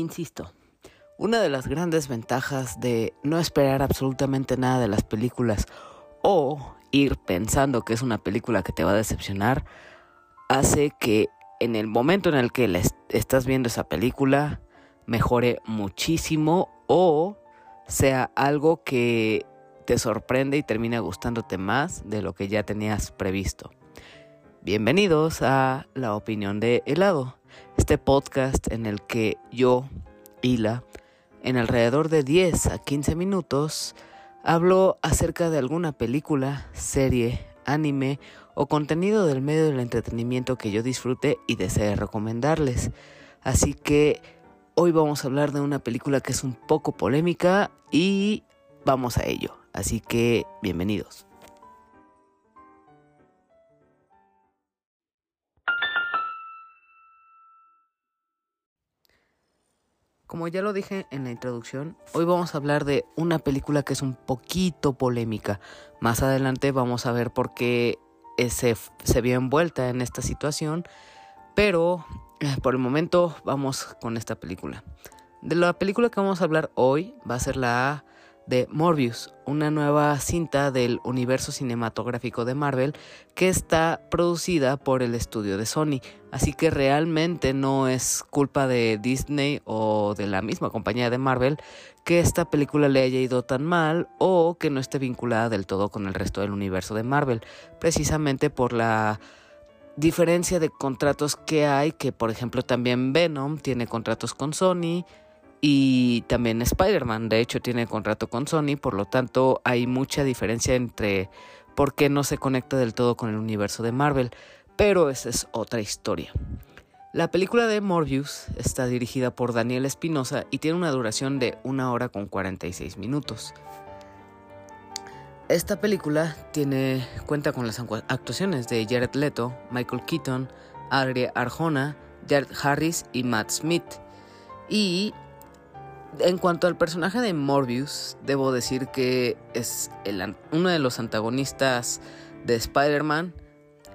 Insisto, una de las grandes ventajas de no esperar absolutamente nada de las películas o ir pensando que es una película que te va a decepcionar hace que en el momento en el que estás viendo esa película mejore muchísimo o sea algo que te sorprende y termina gustándote más de lo que ya tenías previsto. Bienvenidos a La Opinión de Helado, este podcast en el que yo, Hila, en alrededor de 10 a 15 minutos, hablo acerca de alguna película, serie, anime o contenido del medio del entretenimiento que yo disfrute y desee recomendarles. Así que hoy vamos a hablar de una película que es un poco polémica y vamos a ello. Así que bienvenidos. Como ya lo dije en la introducción, hoy vamos a hablar de una película que es un poquito polémica. Más adelante vamos a ver por qué se, se vio envuelta en esta situación, pero eh, por el momento vamos con esta película. De la película que vamos a hablar hoy va a ser la de Morbius, una nueva cinta del universo cinematográfico de Marvel que está producida por el estudio de Sony. Así que realmente no es culpa de Disney o de la misma compañía de Marvel que esta película le haya ido tan mal o que no esté vinculada del todo con el resto del universo de Marvel, precisamente por la diferencia de contratos que hay, que por ejemplo también Venom tiene contratos con Sony, y también Spider-Man, de hecho, tiene contrato con Sony, por lo tanto hay mucha diferencia entre por qué no se conecta del todo con el universo de Marvel, pero esa es otra historia. La película de Morbius está dirigida por Daniel Espinosa y tiene una duración de 1 hora con 46 minutos. Esta película tiene, cuenta con las actuaciones de Jared Leto, Michael Keaton, Adria Arjona, Jared Harris y Matt Smith. Y en cuanto al personaje de Morbius, debo decir que es uno de los antagonistas de Spider-Man,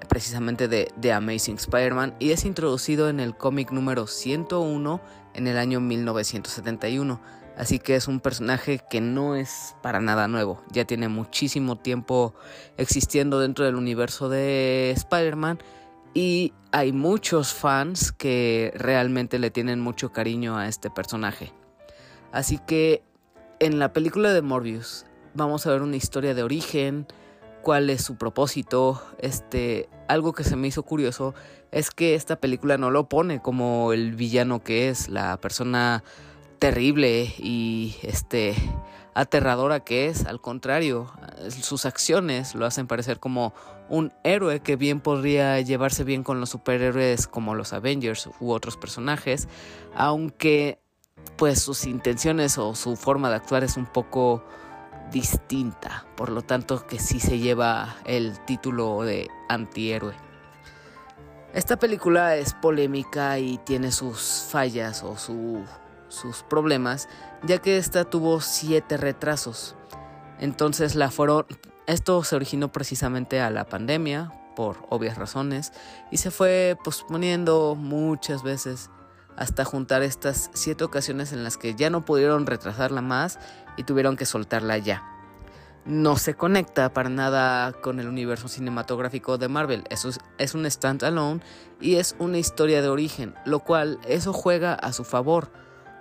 precisamente de The Amazing Spider-Man, y es introducido en el cómic número 101 en el año 1971. Así que es un personaje que no es para nada nuevo, ya tiene muchísimo tiempo existiendo dentro del universo de Spider-Man y hay muchos fans que realmente le tienen mucho cariño a este personaje. Así que en la película de Morbius vamos a ver una historia de origen, cuál es su propósito. Este, algo que se me hizo curioso es que esta película no lo pone como el villano que es, la persona terrible y este aterradora que es, al contrario, sus acciones lo hacen parecer como un héroe que bien podría llevarse bien con los superhéroes como los Avengers u otros personajes, aunque pues sus intenciones o su forma de actuar es un poco distinta, por lo tanto que sí se lleva el título de antihéroe. Esta película es polémica y tiene sus fallas o sus problemas, ya que esta tuvo siete retrasos. Entonces la fueron, esto se originó precisamente a la pandemia, por obvias razones, y se fue posponiendo muchas veces hasta juntar estas siete ocasiones en las que ya no pudieron retrasarla más y tuvieron que soltarla ya. No se conecta para nada con el universo cinematográfico de Marvel, eso es, es un standalone y es una historia de origen, lo cual eso juega a su favor,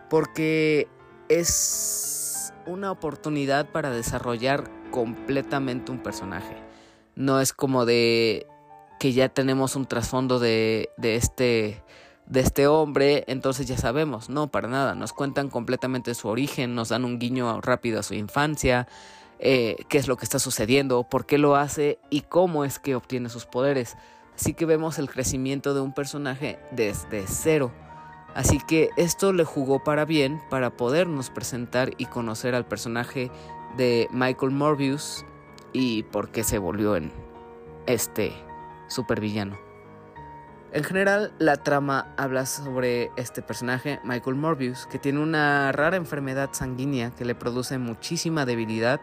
porque es una oportunidad para desarrollar completamente un personaje. No es como de que ya tenemos un trasfondo de, de este de este hombre, entonces ya sabemos, no, para nada, nos cuentan completamente su origen, nos dan un guiño rápido a su infancia, eh, qué es lo que está sucediendo, por qué lo hace y cómo es que obtiene sus poderes. Así que vemos el crecimiento de un personaje desde cero. Así que esto le jugó para bien para podernos presentar y conocer al personaje de Michael Morbius y por qué se volvió en este supervillano. En general, la trama habla sobre este personaje, Michael Morbius, que tiene una rara enfermedad sanguínea que le produce muchísima debilidad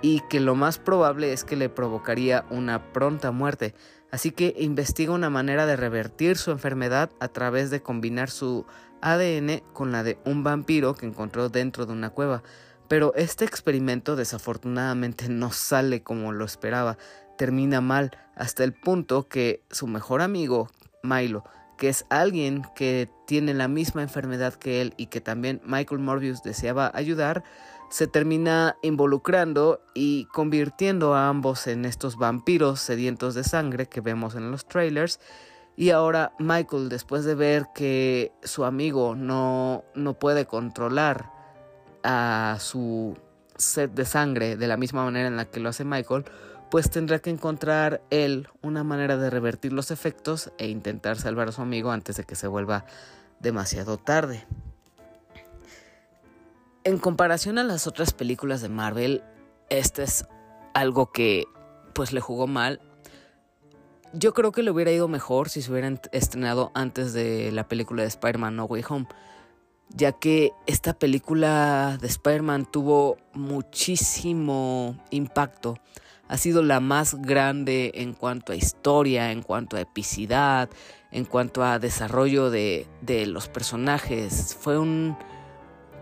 y que lo más probable es que le provocaría una pronta muerte. Así que investiga una manera de revertir su enfermedad a través de combinar su ADN con la de un vampiro que encontró dentro de una cueva. Pero este experimento desafortunadamente no sale como lo esperaba, termina mal, hasta el punto que su mejor amigo, Milo, que es alguien que tiene la misma enfermedad que él y que también Michael Morbius deseaba ayudar, se termina involucrando y convirtiendo a ambos en estos vampiros sedientos de sangre que vemos en los trailers. Y ahora Michael, después de ver que su amigo no, no puede controlar a su sed de sangre de la misma manera en la que lo hace Michael, pues tendrá que encontrar él una manera de revertir los efectos e intentar salvar a su amigo antes de que se vuelva demasiado tarde. En comparación a las otras películas de Marvel, este es algo que pues le jugó mal. Yo creo que le hubiera ido mejor si se hubieran estrenado antes de la película de Spider-Man No Way Home, ya que esta película de Spider-Man tuvo muchísimo impacto. Ha sido la más grande en cuanto a historia, en cuanto a epicidad, en cuanto a desarrollo de, de los personajes. Fue un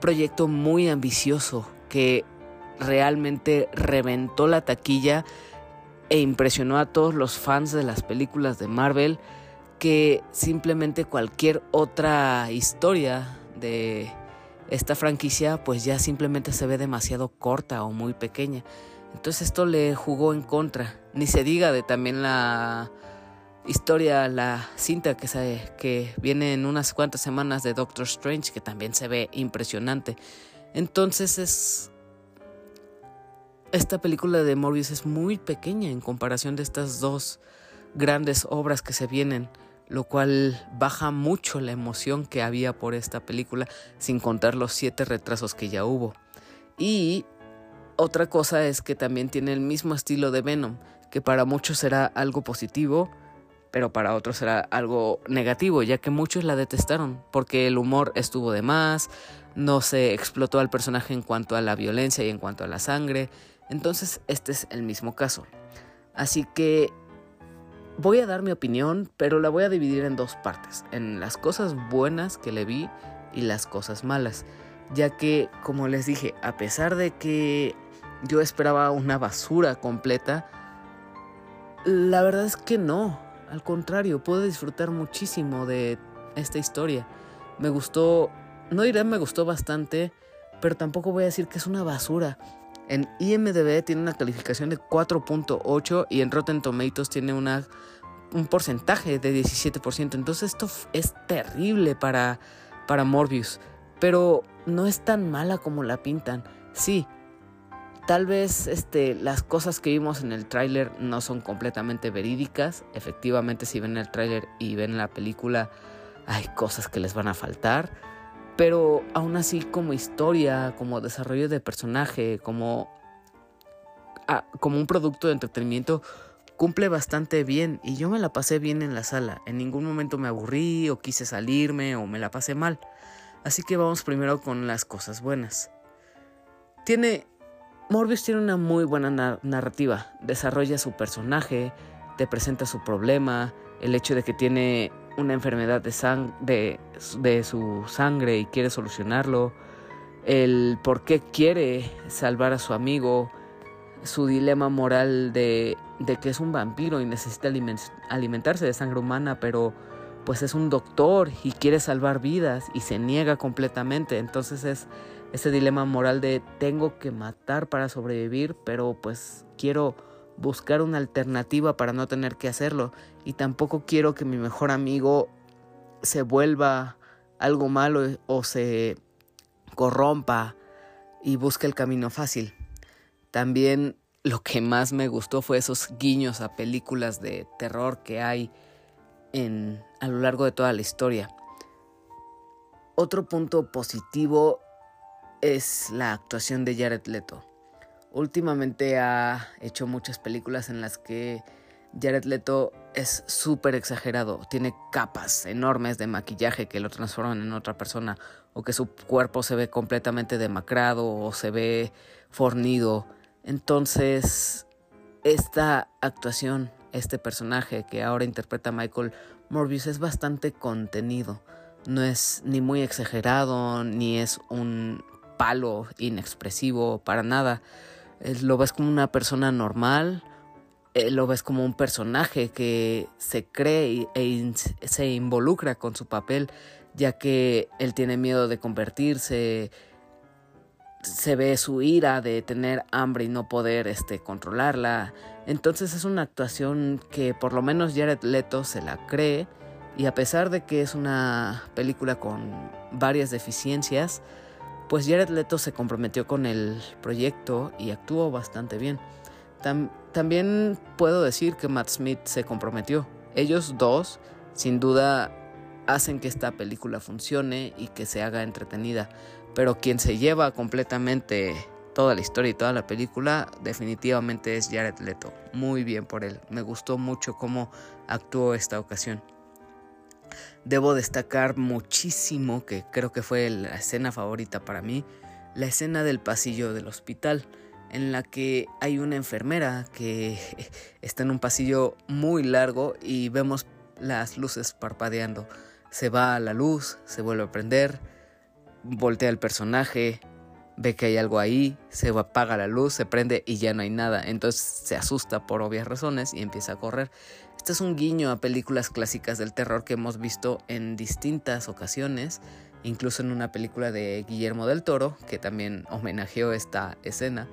proyecto muy ambicioso que realmente reventó la taquilla e impresionó a todos los fans de las películas de Marvel que simplemente cualquier otra historia de esta franquicia pues ya simplemente se ve demasiado corta o muy pequeña. Entonces esto le jugó en contra. Ni se diga de también la historia, la cinta que, se, que viene en unas cuantas semanas de Doctor Strange, que también se ve impresionante. Entonces es... Esta película de Morbius es muy pequeña en comparación de estas dos grandes obras que se vienen, lo cual baja mucho la emoción que había por esta película, sin contar los siete retrasos que ya hubo. Y otra cosa es que también tiene el mismo estilo de Venom, que para muchos será algo positivo, pero para otros era algo negativo, ya que muchos la detestaron, porque el humor estuvo de más, no se explotó al personaje en cuanto a la violencia y en cuanto a la sangre, entonces este es el mismo caso. Así que voy a dar mi opinión, pero la voy a dividir en dos partes, en las cosas buenas que le vi y las cosas malas, ya que, como les dije, a pesar de que yo esperaba una basura completa, la verdad es que no, al contrario, puedo disfrutar muchísimo de esta historia. Me gustó, no diré me gustó bastante, pero tampoco voy a decir que es una basura. En IMDB tiene una calificación de 4.8 y en Rotten Tomatoes tiene una, un porcentaje de 17%. Entonces esto es terrible para, para Morbius. Pero no es tan mala como la pintan. Sí, Tal vez este, las cosas que vimos en el tráiler no son completamente verídicas. Efectivamente, si ven el tráiler y ven la película, hay cosas que les van a faltar. Pero aún así, como historia, como desarrollo de personaje, como, ah, como un producto de entretenimiento, cumple bastante bien. Y yo me la pasé bien en la sala. En ningún momento me aburrí o quise salirme o me la pasé mal. Así que vamos primero con las cosas buenas. Tiene Morbius tiene una muy buena narrativa. Desarrolla su personaje, te presenta su problema, el hecho de que tiene una enfermedad de, su sangre y quiere solucionarlo, el por qué quiere salvar a su amigo, su dilema moral de, de que es un vampiro y necesita alimentarse de sangre humana, pero pues es un doctor y quiere salvar vidas y se niega completamente. Entonces es ese dilema moral de tengo que matar para sobrevivir, pero pues quiero buscar una alternativa para no tener que hacerlo y tampoco quiero que mi mejor amigo se vuelva algo malo o se corrompa y busque el camino fácil. También lo que más me gustó fue esos guiños a películas de terror que hay en, a lo largo de toda la historia. Otro punto positivo es la actuación de Jared Leto. Últimamente ha hecho muchas películas en las que Jared Leto es súper exagerado, tiene capas enormes de maquillaje que lo transforman en otra persona, o que su cuerpo se ve completamente demacrado o se ve fornido. Entonces, esta actuación, este personaje que ahora interpreta Michael Morbius es bastante contenido. No es ni muy exagerado, ni es un palo inexpresivo, para nada. Lo ves como una persona normal, eh, lo ves como un personaje que se cree e se involucra con su papel, ya que él tiene miedo de convertirse, se ve su ira de tener hambre y no poder este, controlarla. Entonces es una actuación que por lo menos Jared Leto se la cree y a pesar de que es una película con varias deficiencias, pues Jared Leto se comprometió con el proyecto y actuó bastante bien también puedo decir que Matt Smith se comprometió. Ellos dos, sin duda, hacen que esta película funcione y que se haga entretenida. Pero quien se lleva completamente toda la historia y toda la película definitivamente es Jared Leto. Muy bien por él. Me gustó mucho cómo actuó esta ocasión. Debo destacar muchísimo, que creo que fue la escena favorita para mí, la escena del pasillo del hospital en la que hay una enfermera que está en un pasillo muy largo y vemos las luces parpadeando. Se va a la luz, se vuelve a prender, voltea el personaje, ve que hay algo ahí, se apaga la luz, se prende y ya no hay nada. Entonces se asusta por obvias razones y empieza a correr. Este es un guiño a películas clásicas del terror que hemos visto en distintas ocasiones, incluso en una película de Guillermo del Toro, que también homenajeó esta escena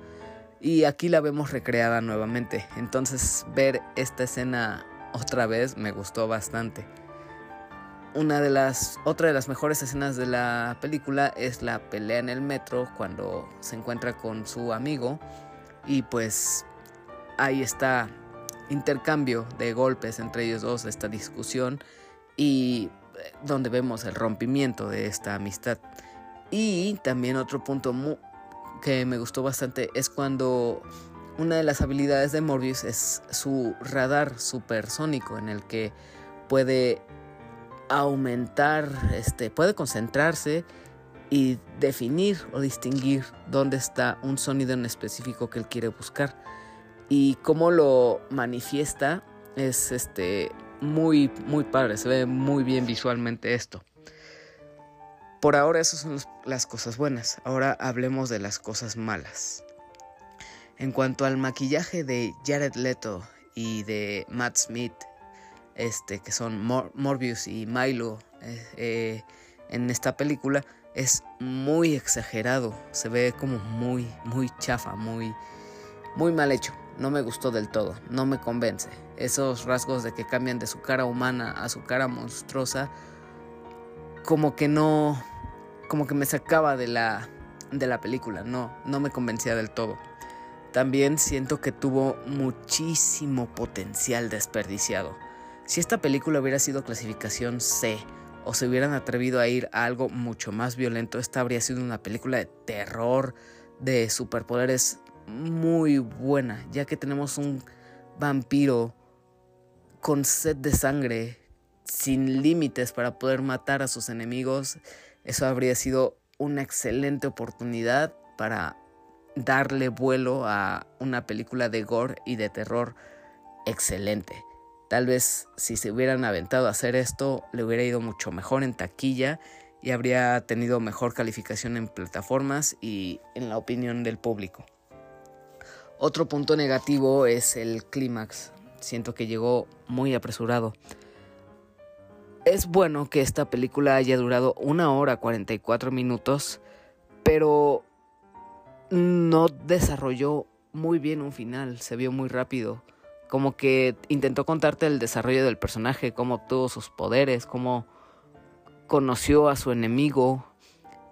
y aquí la vemos recreada nuevamente. Entonces ver esta escena otra vez me gustó bastante. Una de las otra de las mejores escenas de la película es la pelea en el metro cuando se encuentra con su amigo y pues ahí está intercambio de golpes entre ellos dos, esta discusión y eh, donde vemos el rompimiento de esta amistad. Y también otro punto que me gustó bastante es cuando una de las habilidades de Morbius es su radar supersónico en el que puede aumentar, este, puede concentrarse y definir o distinguir dónde está un sonido en específico que él quiere buscar y cómo lo manifiesta es este muy muy padre, se ve muy bien visualmente esto. Por ahora esas son las cosas buenas. Ahora hablemos de las cosas malas. En cuanto al maquillaje de Jared Leto y de Matt Smith, este, que son Morbius y Milo eh, eh, en esta película, es muy exagerado. Se ve como muy, muy chafa, muy, muy mal hecho. No me gustó del todo, no me convence. Esos rasgos de que cambian de su cara humana a su cara monstruosa, como que no, como que me sacaba de la, de la película, no, no me convencía del todo. También siento que tuvo muchísimo potencial desperdiciado. Si esta película hubiera sido clasificación C o se hubieran atrevido a ir a algo mucho más violento, esta habría sido una película de terror, de superpoderes muy buena, ya que tenemos un vampiro con sed de sangre, sin límites para poder matar a sus enemigos eso habría sido una excelente oportunidad para darle vuelo a una película de gore y de terror excelente. Tal vez si se hubieran aventado a hacer esto, le hubiera ido mucho mejor en taquilla y habría tenido mejor calificación en plataformas y en la opinión del público. Otro punto negativo es el clímax. Siento que llegó muy apresurado. Es bueno que esta película haya durado una hora 44 minutos, pero no desarrolló muy bien un final, se vio muy rápido. Como que intentó contarte el desarrollo del personaje, cómo obtuvo sus poderes, cómo conoció a su enemigo.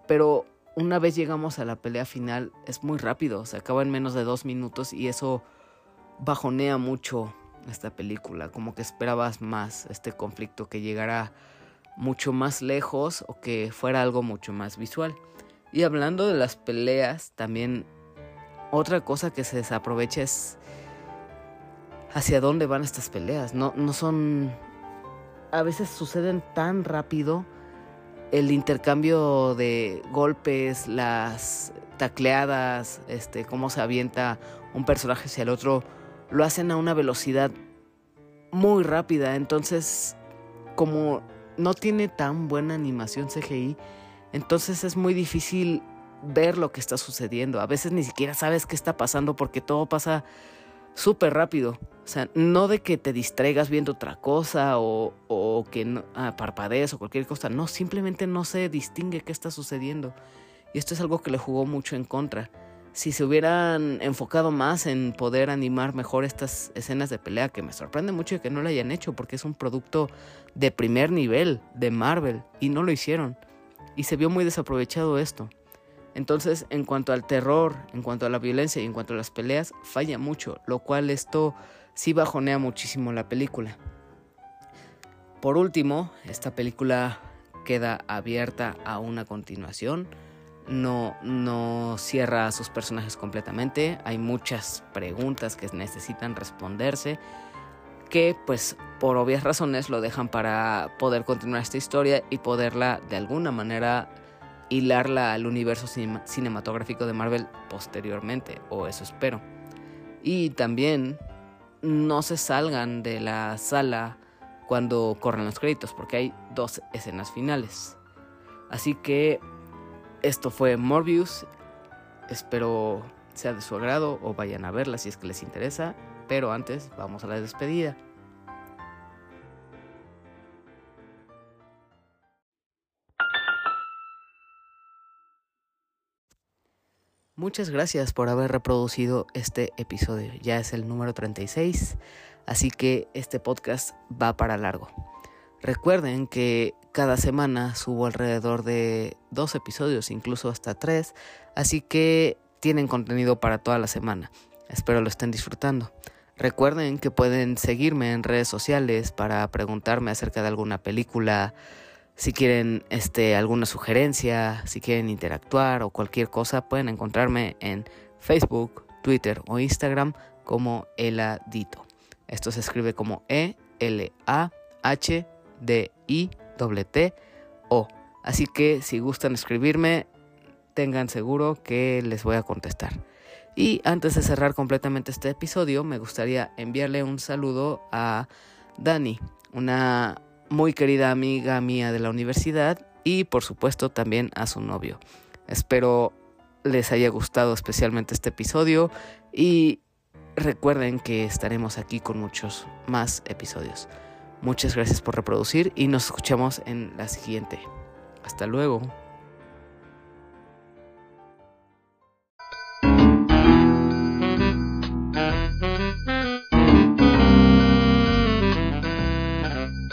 Pero una vez llegamos a la pelea final, es muy rápido, se acaba en menos de dos minutos y eso bajonea mucho esta película, como que esperabas más este conflicto que llegara mucho más lejos o que fuera algo mucho más visual. Y hablando de las peleas, también otra cosa que se desaprovecha es hacia dónde van estas peleas. No, no son... A veces suceden tan rápido el intercambio de golpes, las tacleadas, este, cómo se avienta un personaje hacia el otro, lo hacen a una velocidad muy rápida. Entonces, como no tiene tan buena animación CGI, entonces es muy difícil ver lo que está sucediendo. A veces ni siquiera sabes qué está pasando porque todo pasa súper rápido. Sea, no de que te distraigas viendo otra cosa o, o que no, ah, parpadees o cualquier cosa. No, simplemente no se distingue qué está sucediendo. Y esto es algo que le jugó mucho en contra. Si se hubieran enfocado más en poder animar mejor estas escenas de pelea, que me sorprende mucho que no lo hayan hecho, porque es un producto de primer nivel de Marvel, y no lo hicieron. Y se vio muy desaprovechado esto. Entonces, en cuanto al terror, en cuanto a la violencia y en cuanto a las peleas, falla mucho, lo cual esto sí bajonea muchísimo la película. Por último, esta película queda abierta a una continuación. No, no cierra a sus personajes completamente. Hay muchas preguntas que necesitan responderse. Que pues por obvias razones lo dejan para poder continuar esta historia y poderla de alguna manera hilarla al universo cinematográfico de Marvel posteriormente, o eso espero. Y también no se salgan de la sala cuando corren los créditos, porque hay dos escenas finales. Así que esto fue Morbius. Espero sea de su agrado o vayan a verla si es que les interesa. Pero antes vamos a la despedida. Muchas gracias por haber reproducido este episodio. Ya es el número 36, así que este podcast va para largo. Recuerden que cada semana subo alrededor de dos episodios, incluso hasta tres, así que tienen contenido para toda la semana. Espero lo estén disfrutando. Recuerden que pueden seguirme en redes sociales para preguntarme acerca de alguna película, si quieren este, alguna sugerencia, si quieren interactuar o cualquier cosa, pueden encontrarme en Facebook, Twitter o Instagram como Eladito. Esto se escribe como E-L-A-H-D-I-T-O. Así que si gustan escribirme, tengan seguro que les voy a contestar. Y antes de cerrar completamente este episodio, me gustaría enviarle un saludo a Dani, una muy querida amiga mía de la universidad y por supuesto también a su novio. Espero les haya gustado especialmente este episodio y recuerden que estaremos aquí con muchos más episodios. Muchas gracias por reproducir y nos escuchamos en la siguiente. Hasta luego.